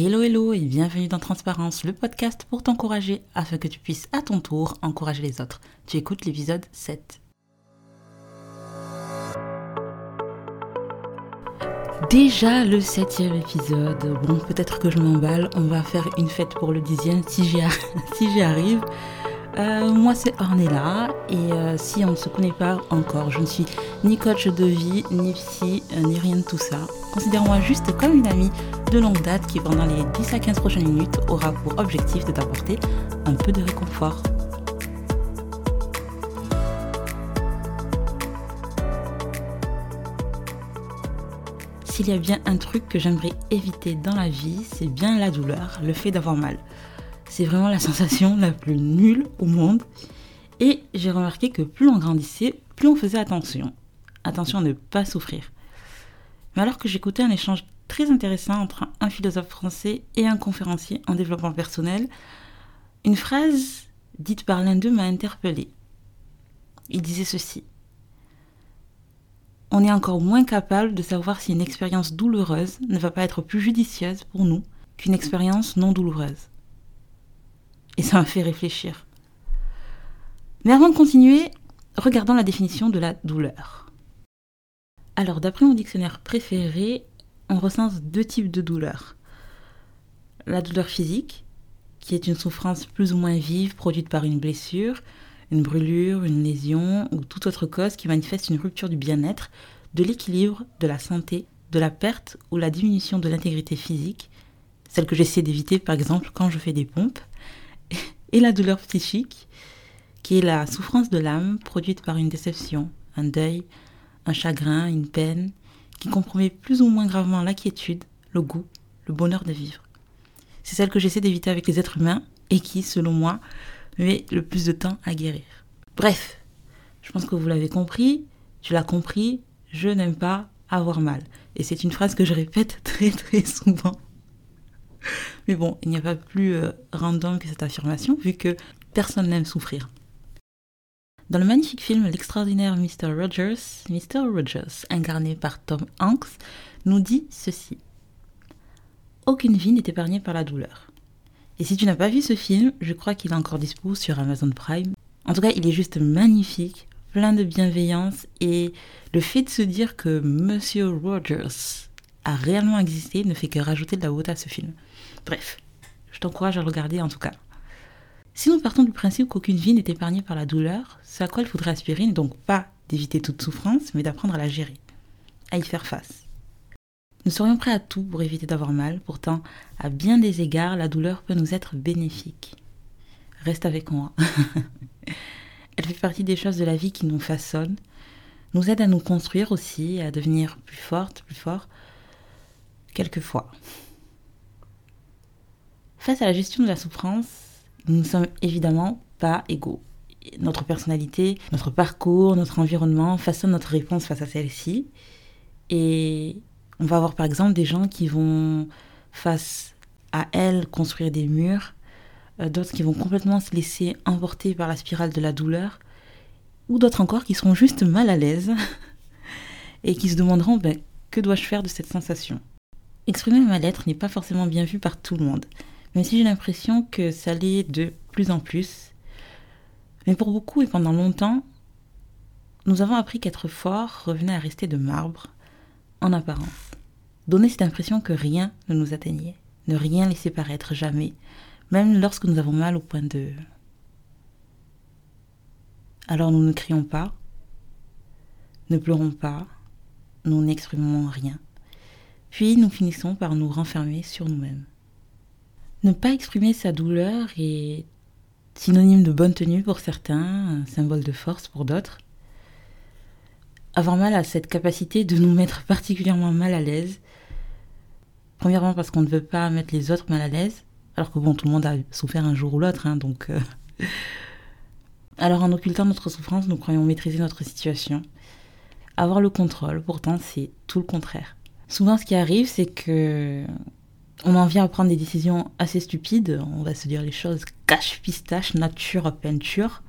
Hello hello et bienvenue dans Transparence, le podcast pour t'encourager afin que tu puisses à ton tour encourager les autres. Tu écoutes l'épisode 7. Déjà le septième épisode. Bon, peut-être que je m'emballe. On va faire une fête pour le dixième si j'y arrive. Euh, moi, c'est Ornella et euh, si on ne se connaît pas encore, je ne suis ni coach de vie, ni psy, euh, ni rien de tout ça. Considère-moi juste comme une amie de longue date qui, pendant les 10 à 15 prochaines minutes, aura pour objectif de t'apporter un peu de réconfort. S'il y a bien un truc que j'aimerais éviter dans la vie, c'est bien la douleur, le fait d'avoir mal. C'est vraiment la sensation la plus nulle au monde. Et j'ai remarqué que plus on grandissait, plus on faisait attention. Attention à ne pas souffrir. Mais alors que j'écoutais un échange très intéressant entre un philosophe français et un conférencier en développement personnel, une phrase dite par l'un d'eux m'a interpellée. Il disait ceci. On est encore moins capable de savoir si une expérience douloureuse ne va pas être plus judicieuse pour nous qu'une expérience non douloureuse. Et ça m'a fait réfléchir. Mais avant de continuer, regardons la définition de la douleur. Alors, d'après mon dictionnaire préféré, on recense deux types de douleurs. La douleur physique, qui est une souffrance plus ou moins vive produite par une blessure, une brûlure, une lésion ou toute autre cause qui manifeste une rupture du bien-être, de l'équilibre, de la santé, de la perte ou la diminution de l'intégrité physique, celle que j'essaie d'éviter par exemple quand je fais des pompes, et la douleur psychique, qui est la souffrance de l'âme produite par une déception, un deuil, un chagrin, une peine, qui compromet plus ou moins gravement la quiétude, le goût, le bonheur de vivre. C'est celle que j'essaie d'éviter avec les êtres humains et qui, selon moi, met le plus de temps à guérir. Bref, je pense que vous l'avez compris, tu l'as compris, je n'aime pas avoir mal. Et c'est une phrase que je répète très très souvent. Mais bon, il n'y a pas plus euh, random que cette affirmation, vu que personne n'aime souffrir. Dans le magnifique film L'extraordinaire Mr. Rogers, Mr. Rogers, incarné par Tom Hanks, nous dit ceci. Aucune vie n'est épargnée par la douleur. Et si tu n'as pas vu ce film, je crois qu'il est encore dispo sur Amazon Prime. En tout cas, il est juste magnifique, plein de bienveillance et le fait de se dire que Monsieur Rogers a réellement existé ne fait que rajouter de la beauté à ce film. Bref, je t'encourage à le regarder en tout cas. Si nous partons du principe qu'aucune vie n'est épargnée par la douleur, ce à quoi il faudrait aspirer n'est donc pas d'éviter toute souffrance, mais d'apprendre à la gérer, à y faire face. Nous serions prêts à tout pour éviter d'avoir mal, pourtant, à bien des égards, la douleur peut nous être bénéfique. Reste avec moi. Elle fait partie des choses de la vie qui nous façonnent, nous aide à nous construire aussi, à devenir plus forte, plus fort, quelquefois. Face à la gestion de la souffrance, nous ne sommes évidemment pas égaux. Notre personnalité, notre parcours, notre environnement façonnent notre réponse face à celle-ci. Et on va avoir par exemple des gens qui vont, face à elle, construire des murs, euh, d'autres qui vont complètement se laisser emporter par la spirale de la douleur, ou d'autres encore qui seront juste mal à l'aise et qui se demanderont ben, que dois-je faire de cette sensation? Exprimer ma lettre n'est pas forcément bien vu par tout le monde, même si j'ai l'impression que ça l'est de plus en plus. Mais pour beaucoup et pendant longtemps, nous avons appris qu'être fort revenait à rester de marbre, en apparence. Donner cette impression que rien ne nous atteignait, ne rien laisser paraître jamais, même lorsque nous avons mal au point de... Alors nous ne crions pas, ne pleurons pas, nous n'exprimons rien. Puis nous finissons par nous renfermer sur nous-mêmes. Ne pas exprimer sa douleur est synonyme de bonne tenue pour certains, symbole de force pour d'autres. Avoir mal à cette capacité de nous mettre particulièrement mal à l'aise. Premièrement parce qu'on ne veut pas mettre les autres mal à l'aise, alors que bon, tout le monde a souffert un jour ou l'autre, hein, donc... Euh. Alors en occultant notre souffrance, nous croyons maîtriser notre situation. Avoir le contrôle, pourtant, c'est tout le contraire. Souvent, ce qui arrive, c'est que on en vient à prendre des décisions assez stupides. On va se dire les choses cache pistache, nature peinture.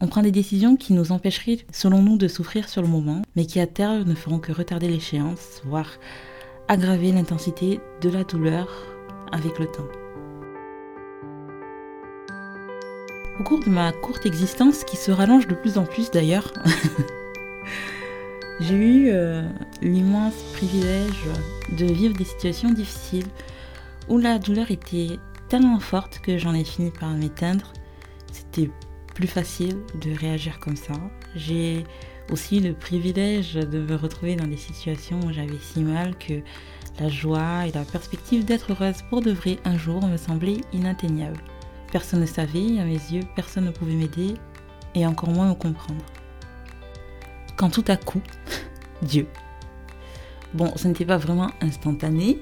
On prend des décisions qui nous empêcheraient, selon nous, de souffrir sur le moment, mais qui à terme ne feront que retarder l'échéance, voire aggraver l'intensité de la douleur avec le temps. Au cours de ma courte existence, qui se rallonge de plus en plus d'ailleurs, j'ai eu euh, l'immense privilège de vivre des situations difficiles où la douleur était tellement forte que j'en ai fini par m'éteindre. C'était plus facile de réagir comme ça. J'ai aussi le privilège de me retrouver dans des situations où j'avais si mal que la joie et la perspective d'être heureuse pour de vrai un jour me semblaient inatteignables. Personne ne savait, à mes yeux, personne ne pouvait m'aider et encore moins me comprendre. Quand tout à coup, Dieu. Bon, ce n'était pas vraiment instantané,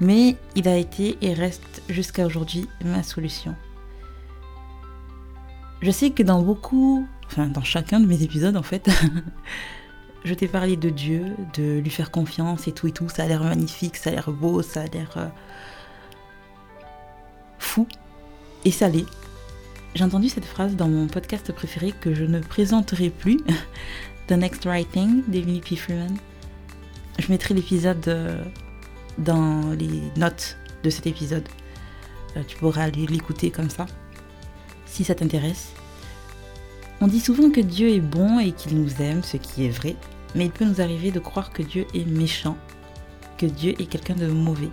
mais il a été et reste jusqu'à aujourd'hui ma solution. Je sais que dans beaucoup, enfin dans chacun de mes épisodes en fait, je t'ai parlé de Dieu, de lui faire confiance et tout et tout. Ça a l'air magnifique, ça a l'air beau, ça a l'air euh, fou. Et l'est. J'ai entendu cette phrase dans mon podcast préféré que je ne présenterai plus, The Next Writing d'Emily P. Freeman. Je mettrai l'épisode euh, dans les notes de cet épisode. Euh, tu pourras aller l'écouter comme ça, si ça t'intéresse. On dit souvent que Dieu est bon et qu'il nous aime, ce qui est vrai, mais il peut nous arriver de croire que Dieu est méchant, que Dieu est quelqu'un de mauvais.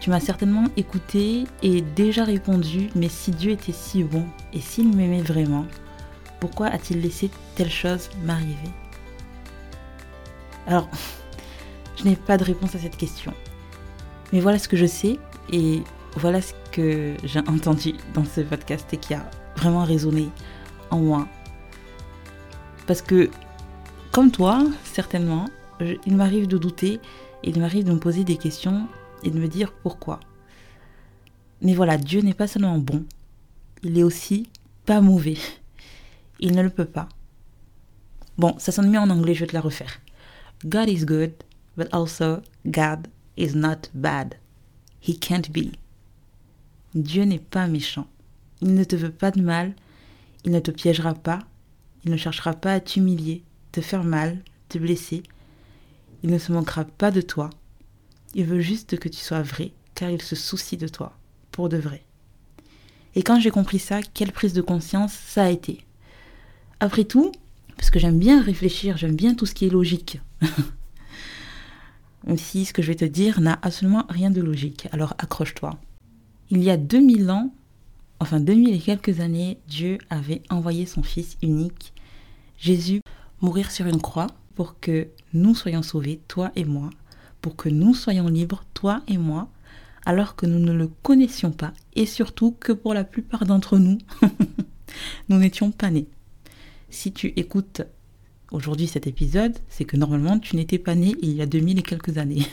Tu m'as certainement écouté et déjà répondu, mais si Dieu était si bon et s'il m'aimait vraiment, pourquoi a-t-il laissé telle chose m'arriver? Alors, je n'ai pas de réponse à cette question. Mais voilà ce que je sais et voilà ce que j'ai entendu dans ce podcast et qui a vraiment résonné en moi. Parce que, comme toi, certainement, il m'arrive de douter il m'arrive de me poser des questions et de me dire pourquoi. Mais voilà, Dieu n'est pas seulement bon, il est aussi pas mauvais. Il ne le peut pas. Bon, ça sonne mieux en anglais, je vais te la refaire. God is good, but also God is not bad. He can't be. Dieu n'est pas méchant. Il ne te veut pas de mal. Il ne te piégera pas. Il ne cherchera pas à t'humilier, te faire mal, te blesser. Il ne se manquera pas de toi. Il veut juste que tu sois vrai, car il se soucie de toi, pour de vrai. Et quand j'ai compris ça, quelle prise de conscience ça a été? Après tout, parce que j'aime bien réfléchir, j'aime bien tout ce qui est logique. Même si ce que je vais te dire n'a absolument rien de logique. Alors accroche-toi. Il y a 2000 ans, enfin 2000 et quelques années, Dieu avait envoyé son Fils unique, Jésus, mourir sur une croix pour que nous soyons sauvés, toi et moi, pour que nous soyons libres, toi et moi, alors que nous ne le connaissions pas, et surtout que pour la plupart d'entre nous, nous n'étions pas nés. Si tu écoutes aujourd'hui cet épisode, c'est que normalement tu n'étais pas né il y a 2000 et quelques années.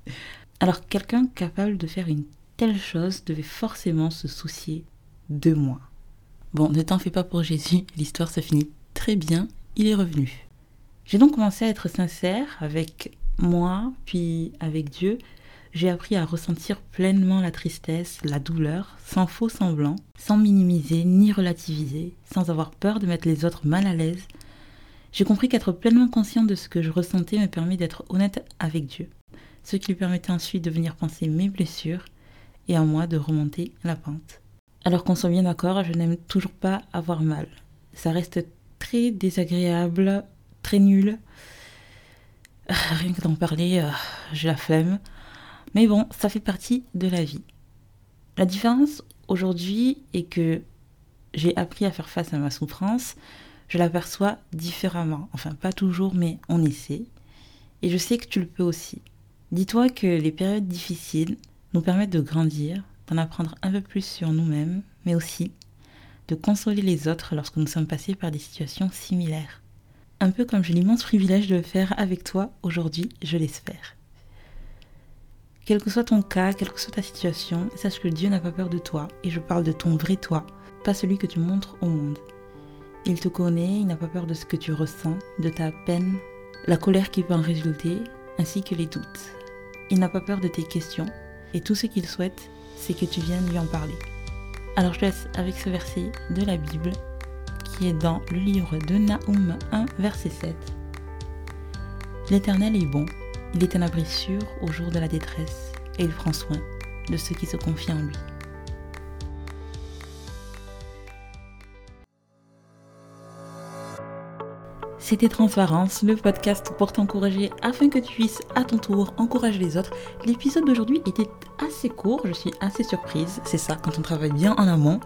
Alors quelqu'un capable de faire une telle chose devait forcément se soucier de moi. Bon, ne t'en fais pas pour Jésus, l'histoire se finit très bien, il est revenu. J'ai donc commencé à être sincère avec moi, puis avec Dieu. J'ai appris à ressentir pleinement la tristesse, la douleur, sans faux semblant, sans minimiser ni relativiser, sans avoir peur de mettre les autres mal à l'aise, j'ai compris qu'être pleinement conscient de ce que je ressentais me permet d'être honnête avec Dieu, ce qui lui permettait ensuite de venir penser mes blessures et à moi de remonter la pente. Alors qu'on soit bien d'accord, je n'aime toujours pas avoir mal. Ça reste très désagréable, très nul. Ah, rien que d'en parler, euh, j'ai la flemme. Mais bon, ça fait partie de la vie. La différence aujourd'hui est que j'ai appris à faire face à ma souffrance, je l'aperçois différemment. Enfin, pas toujours, mais on essaie. Et je sais que tu le peux aussi. Dis-toi que les périodes difficiles nous permettent de grandir, d'en apprendre un peu plus sur nous-mêmes, mais aussi de consoler les autres lorsque nous sommes passés par des situations similaires. Un peu comme j'ai l'immense privilège de le faire avec toi aujourd'hui, je l'espère. Quel que soit ton cas, quelle que soit ta situation, sache que Dieu n'a pas peur de toi, et je parle de ton vrai toi, pas celui que tu montres au monde. Il te connaît, il n'a pas peur de ce que tu ressens, de ta peine, la colère qui peut en résulter, ainsi que les doutes. Il n'a pas peur de tes questions, et tout ce qu'il souhaite, c'est que tu viennes lui en parler. Alors je te laisse avec ce verset de la Bible, qui est dans le livre de Naoum 1, verset 7. L'Éternel est bon, Il est un abri sûr au jour de la détresse et il prend soin de ceux qui se confient en lui. C'était Transparence, le podcast pour t'encourager afin que tu puisses à ton tour encourager les autres. L'épisode d'aujourd'hui était assez court, je suis assez surprise. C'est ça quand on travaille bien en amont.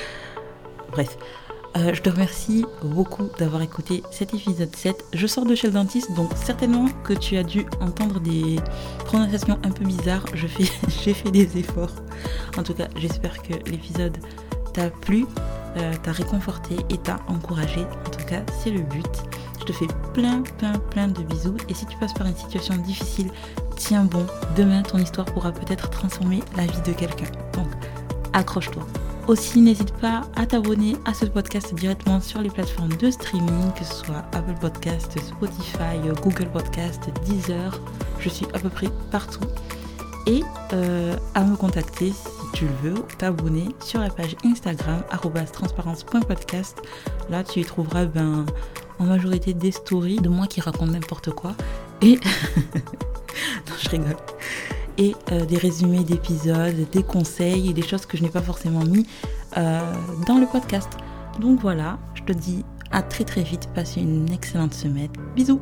Bref, euh, je te remercie beaucoup d'avoir écouté cet épisode 7. Je sors de chez le dentiste, donc certainement que tu as dû entendre des prononciations un peu bizarres. J'ai fait des efforts. En tout cas, j'espère que l'épisode t'a plu. Euh, t'a réconforté et t'a encouragé. En tout cas, c'est le but. Je te fais plein, plein, plein de bisous. Et si tu passes par une situation difficile, tiens bon. Demain, ton histoire pourra peut-être transformer la vie de quelqu'un. Donc, accroche-toi. Aussi, n'hésite pas à t'abonner à ce podcast directement sur les plateformes de streaming, que ce soit Apple Podcast, Spotify, Google Podcast, Deezer. Je suis à peu près partout. Et euh, à me contacter tu le veux, t'abonner sur la page Instagram transparence.podcast. Là, tu y trouveras ben, en majorité des stories de moi qui racontent n'importe quoi. Et. non, je rigole. Et euh, des résumés d'épisodes, des conseils et des choses que je n'ai pas forcément mis euh, dans le podcast. Donc voilà, je te dis à très très vite. Passe une excellente semaine. Bisous